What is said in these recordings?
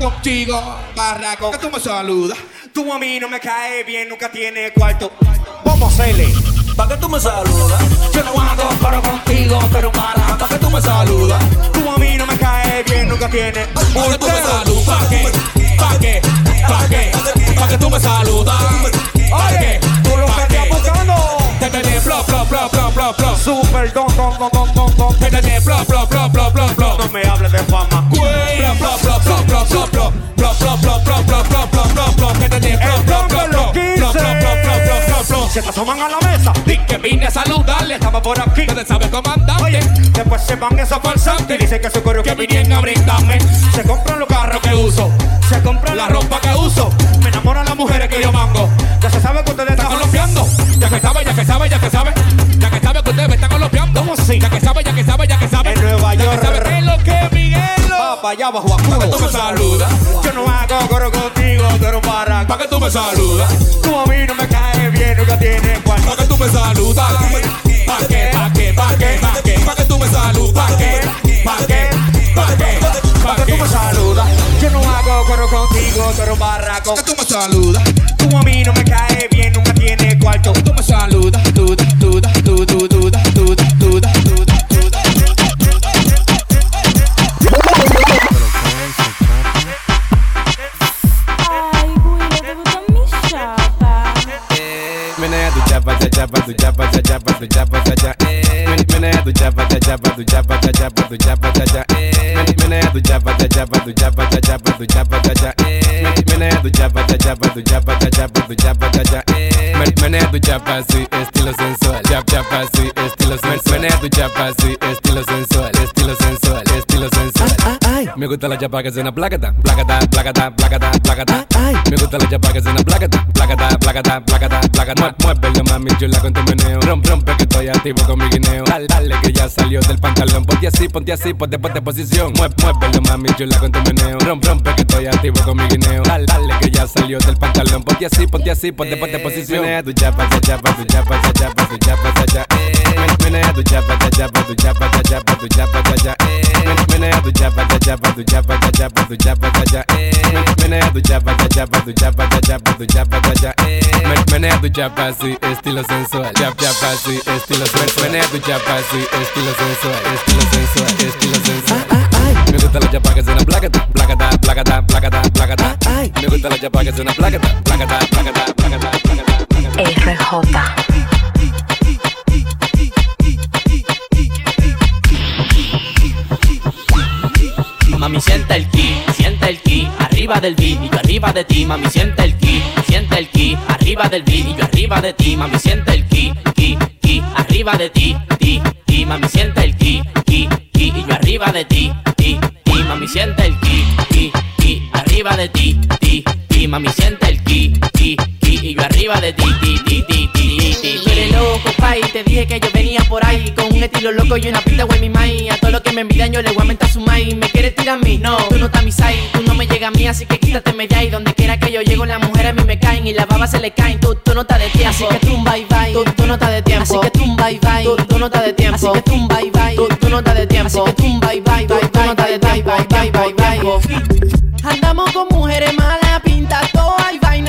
contigo, barraco. Que tú me saludas. Tú a mí no me caes bien, nunca tiene cuarto. Vamos a hacerle. ¿Pa' que tú me saludas? Yo no hago pero contigo, pero barraco. ¿Pa' que tú me saludas? Tú a mí no me caes bien, nunca tiene. ¿Pa' que tú me saludas? ¿Pa' qué? ¿Pa' qué? ¿Pa' qué? ¿Pa' que tú me saludas? ¿Pa' qué? Tú lo que estás buscando. Te tenés flop, flop, flop, flop, flop, flop. Super don, don, don, don, don, don. Te tenés flop, flop, flop, flop, flop, flop. No me hables de fama. Asoman a la mesa. Di que vine a saludarle. Estamos por aquí. Ustedes saben comandante. Oye, después se van esos falsantes. Dicen que su coro que vinieron a brindarme Se compran los carros que uso. Se compran La ropa que uso. Me enamoran las mujeres Que yo mango. Ya se sabe que ustedes Están colombiando. Ya que sabe, ya que sabe, ya que sabe. Ya que sabe que ustedes me están colombiando. ¿Cómo así? Ya que sabe, ya que sabe, ya que sabe. En Nueva Ya York. que sabe es lo que Miguelo. Va para allá bajo a que tú me saludas. Yo no hago coro contigo, un barraco. Pa' que tú me saludas. Tú a mí me saludas. Pa' qué, pa' qué, pa' qué, pa' qué. Pa' que tú me saludas. Pa' qué, pa' qué, pa' qué, pa' Que tú me saludas. Yo no hago coro contigo, tú eres un barraco. Que tú me saludas. Tú a mí no me caes bien, nunca tienes cuarto. Tú jabba do jabba ja jabba do jabba ja ja. Mene do jabba ja jabba do jabba ja jabba do jabba ja ja. Mene do jabba ja jabba do jabba ja jabba do jabba ja ja. Mene do jabba ja jabba do jabba ja jabba do jabba ja ja. Mene do jabba estilo sensual. Jab jabba estilo sensual. Mene do jabba si estilo sensual. Estilo sensual. Estilo sensual. Me gusta la chapa que suena placata, placata, placata, placata, placata. Me gusta la chapa que suena placata, placata, placata, placata, placata. Muévelo mami chula con tu meneo. Rompe, rompe que estoy activo con mi guineo. Dale, dale que ya salió del pantalón. Ponte así, ponte así, ponte, ponte posición. Mueve, muévelo mami chula con tu meneo. Rompe, rompe que estoy activo con mi guineo. Dale, dale que ya salió del pantalón. Ponte así, ponte así, ponte, ponte posición. Menea tu chapa, cha chapa, tu chapa, cha chapa, tu chapa, cha cha. Men- Menea tu chapa, cha chapa, tu chapa, cha chapa, tu chapa, cha cha. Men- Menea tu chapa, cha chapa, do jabba da jabba do jabba da ja eh menea do jabba da jabba do jabba da jabba do jabba da ja eh menea do jabba así estilo sensual jab jabba así estilo sensual menea do jabba así estilo sensual estilo sensual estilo sensual me gusta la jabba que suena placata placata placata placata placata me gusta la jabba que suena placata placata placata placata RJ Mami siente el ki, siente el ki, arriba del beat y yo arriba de ti, mami siente el ki, siente el ki, arriba del beat y yo arriba de ti, mami siente el ki, ki, ki, arriba de ti, ti, ti, mami siente el ki, ki, ki, y yo arriba de ti, ti, ti, mami siente el ki, ki, ki, arriba de ti, ti, ti, mami siente el ki, ki, ki, y yo arriba de ti, ti, ti, ti, ti, ti. Loco, pai, te dije que yo venía por ahí con un estilo loco y una pinta güey mi mai. A todo lo que me envidian yo le voy a mentar su mai. ¿Me quieres tirar a mí? No, tú no estás mi side, tú no me llegas a mí, así que quítate de ahí. Donde quiera que yo llego, las mujeres a mí me caen y las babas se le caen. Tú, tú no estás de tiempo, así que tú bye bye. Tú, tú no estás de tiempo, así que tú bye bye. Tú, tú no estás de tiempo, así que tú bye bye. Tú, tú no estás de tiempo, así que tú bye bye. Tú, no estás de tiempo, bye bye bye bye. Andamos con mujeres malas, pinta toda y vaina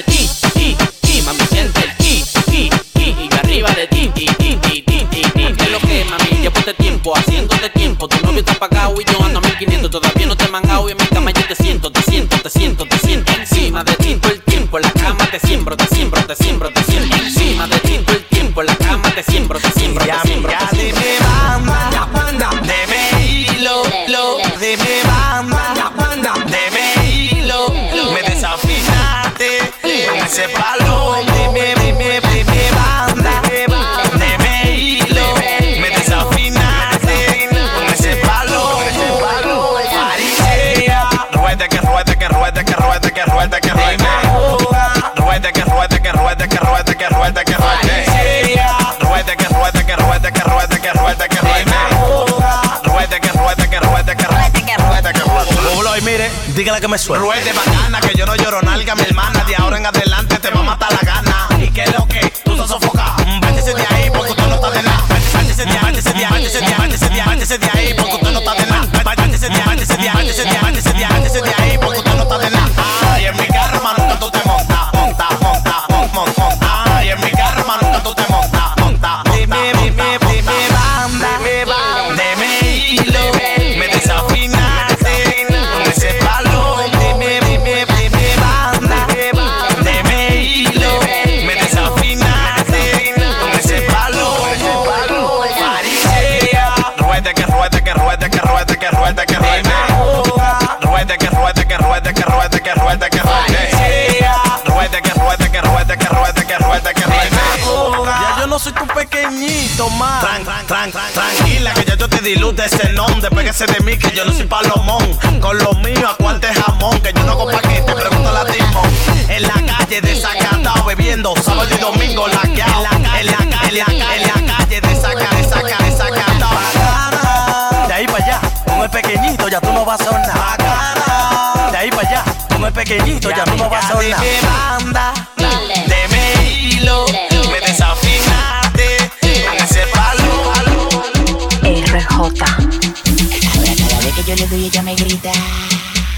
de ti. Ki, ki, mami siente el ki, ki, ki, y arriba de ti. Ti, ti, ti, ti, ti, ti. ¿Qué es lo que, mami? Llevo este tiempo, haciéndote tiempo. Tu novio está pagado y yo ando a 1500. Todavía no te he mangado y en mi cama yo te siento, te siento, te siento, te siento. Encima de ti todo el tiempo, en la cama te siembro, te siembro, te siembro, te siembro. Encima de ti todo el tiempo, en la cama te siembro, te siembro, te siembro. te siembro. Dígale que me suelte. Ruede bacana, que yo no lloro nalga, mi hermana. De ahora en adelante te va a matar la gana. ¿Y lo que? Tran, tran, tran, tran, tranquila que ya yo te dilute ese nombre. Despégase de mí que yo no soy palomón. Con lo mío a cuarte jamón. Que yo no hago paquete, pregúntale a Timón. En la calle desacatado bebiendo sábado y domingo laqueado. En la calle, en la calle, en la calle desaca, desaca, desacatado. De ahí para allá, con el pequeñito ya tú no vas a sonar. De ahí para allá, con el pequeñito ya tú no vas a sonar. Banda, yo le doy ella me grita.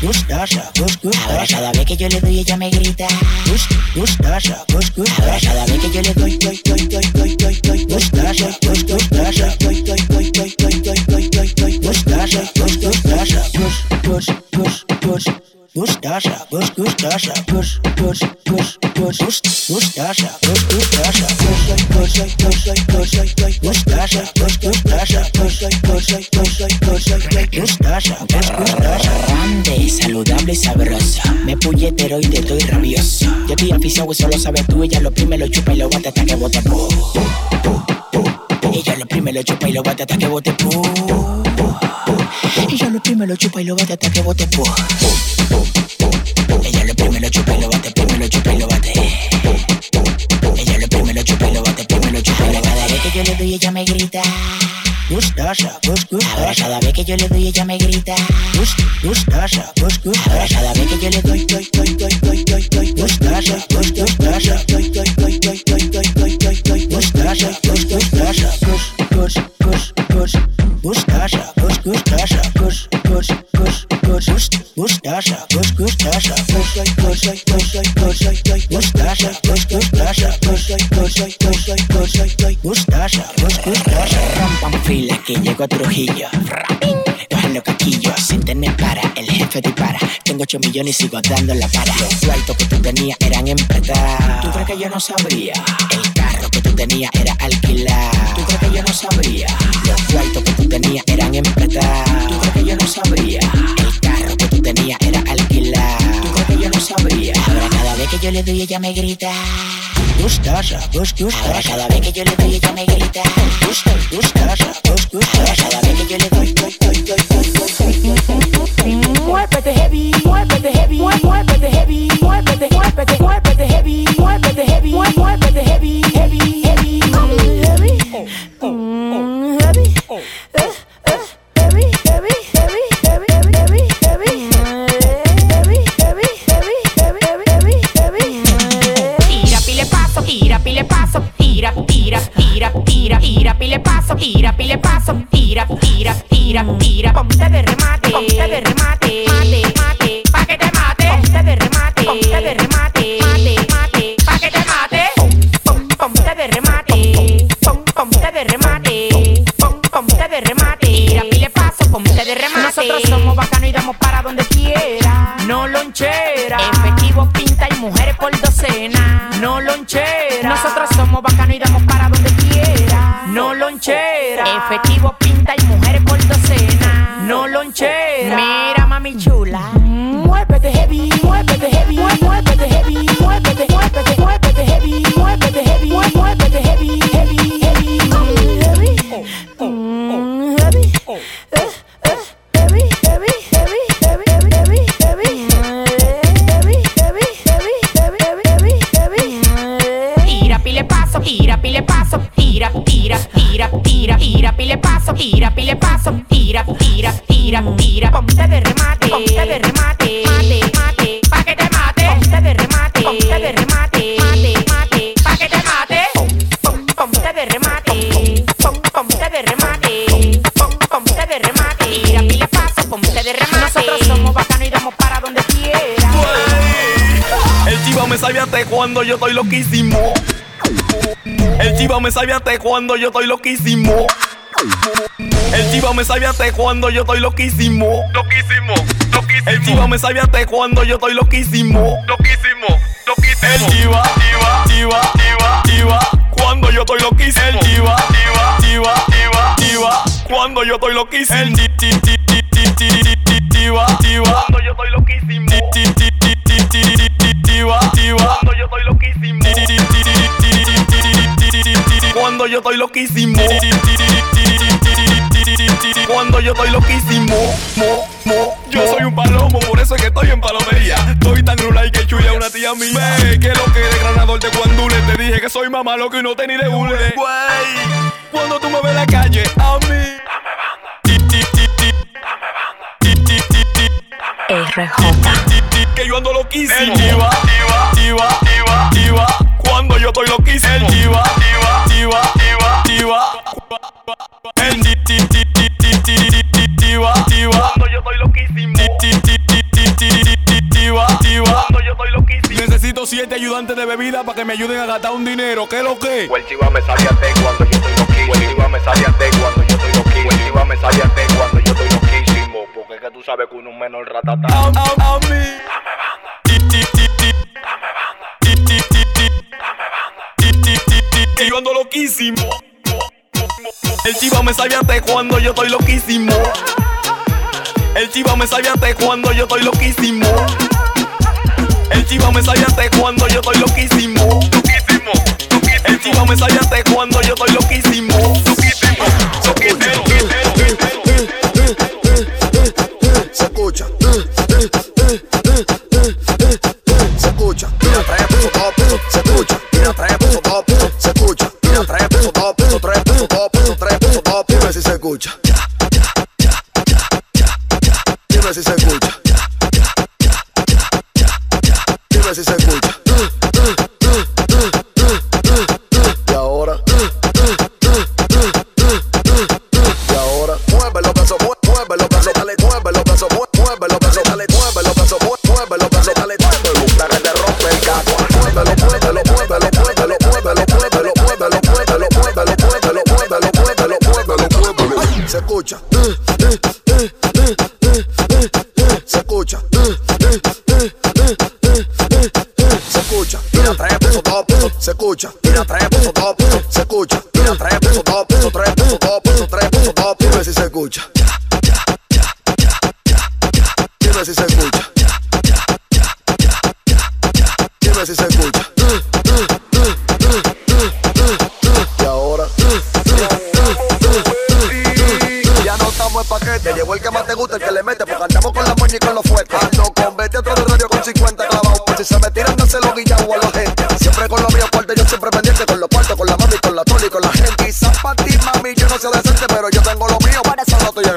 Gustosa, gus, Ahora cada vez que yo le doy ella me grita. Gus, gustosa, gus, Ahora cada vez que yo le doy, doy, doy, doy, doy, doy, doy. Gustosa, gus, gustosa, doy, doy, doy, doy, doy, doy, doy, doy, doy. Gustosa, gus, Gustacha, Gust, Gustacha, Gush, Gush, Gush, Gush, Gust, Gustacha, Gust, Gustacha, Gush, Gush, Gush, Gush, Gush, Gustacha, Gust, Gustacha, Gush, Gush, Gush, Gush, Gustacha, Gust, Gustacha. Grande, saludable y sabrosa. Me puñetero y te doy rabioso. Yo estoy aficionado y solo sabes tú. Ella lo prime, lo chupa y lo bate hasta que bote pu. Ella lo prime, lo chupa y lo bate hasta que bote pu. Ella lo prime, lo chupa y lo bate hasta que bote pu. Ella lo prime, lo chupa y lo bate, prime, lo chupa y lo bate. Ella lo prime, lo chupa y lo bate, prime, lo chupa y lo bate. Cada vez que yo le doy ella me grita. Gustosa, gus, gustosa. Ahora cada vez que yo le doy ella me grita. Gus, gustosa, gus, gustosa. Ahora cada vez que yo le doy, doy, doy, doy, doy, doy, doy. Gustosa, gus, gustosa. Doy, doy, doy, doy, doy, doy, doy, doy. Gustosa, gus, gustosa. Gus, gus, gus, gus. Gustacha, Gus, Gustacha, Gus, Gus, Gus, Gus, Gus, Gustacha, fila que llegó Trujillo. Cogen lo caquillo sin tener para. Dispara. Tengo 8 millones y sigo dando la para. Los sueltos que tú tenías eran emprestados. ¿Tú crees que yo no sabría? El carro que tú tenías era alquilado. ¿Tú crees que yo no sabría? Los sueltos que tú tenías eran emprestados. ¿Tú crees que yo no sabría? El carro que tú tenías era alquilado. ¿Tú crees que yo no sabría? Ahora cada vez que yo le doy ella me grita. Gustosa, gus, gustosa. Ahora cada vez que yo le doy ella me grita. Gusto, gustosa, gus, gustosa. Ahora cada vez que yo le doy, doy, doy, doy, doy, work at the heavy, work at the heavy, work at the heavy, work at the work at the work at the heavy, work at the heavy, work at the heavy, work at the heavy. Efectivo cuando yo estoy loquísimo. El chiva me sabe hasta cuando yo estoy loquísimo. El chiva me sabe hasta cuando yo estoy loquísimo. Loquísimo, loquísimo. El chiva me sabe hasta cuando yo estoy loquísimo. Loquísimo, loquísimo. El chiva, chiva, chiva, chiva, chiva. Cuando yo estoy loquísimo. El chiva, chiva, chiva, chiva, chiva. Cuando yo estoy loquísimo. El chi, chi, chi, chi, chi, chi, chi, chiva, chiva. Cuando yo estoy loquísimo. Chi, chi, chi, chi, chi, chi, chi, chiva, chiva. Cuando yo estoy loquísimo. Cuando yo estoy loquísimo, mo, mo, yo soy un palomo, por eso es que estoy en palomería. Estoy tan rula y que chuya una tía mía. Ve, que lo que de granador de guandule. Te dije que soy mamá loco y no te ni de hule. Güey, cuando tú me ves en la calle, a mí. RJ. Que yo ando loquísimo. Bebida para que me ayuden a gastar un dinero. ¿Qué es lo que? El chiva me sabe a té cuando yo estoy loquísimo. El chiva me sabe a té cuando yo estoy loquísimo. El chiva me sabe a té cuando yo estoy loquísimo. Porque es que tú sabes que uno es menor ratatá. A, a, a mí. Chi, chi. Chi, chi, chi, chi. Que yo ando loquísimo. El chiva me sabe hasta cuando yo estoy loquísimo. El chiva me sabe hasta cuando yo estoy loquísimo. El chiva me sabe hasta cuando yo estoy loquísimo. Loquísimo. El chiva me sabe hasta cuando yo estoy loquísimo. Loquísimo. Se escucha. Se escucha. Mira, trae puso dos se escucha. Mira, trae puso dos se escucha. Mira, trae puso dos tres tres. Dime si se escucha. Paquete. Llevo el que más te gusta, el que le mete. Porque andamos con la moña y con los fuertes. Ando con 20 otro de radio con 50 clavados. Por si se me tiran, no se lo guillao a la gente. Siempre con los míos fuertes, yo siempre pendiente. Con los cuartos, con la mami, con la toli, con la gente. Quizás para ti, mami, yo no sea decente. Pero yo tengo lo mío, por eso no estoy en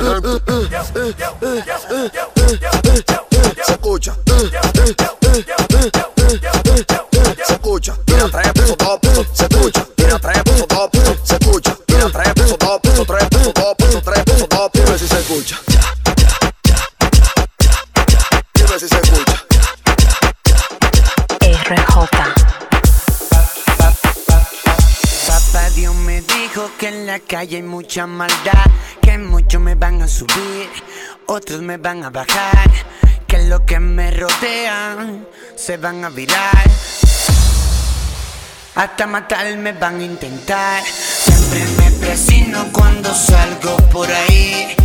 la calle hay mucha maldad, que muchos me van a subir, otros me van a bajar, que los que me rodean se van a virar. Hasta matarme van a intentar. Siempre me presino cuando salgo por ahí.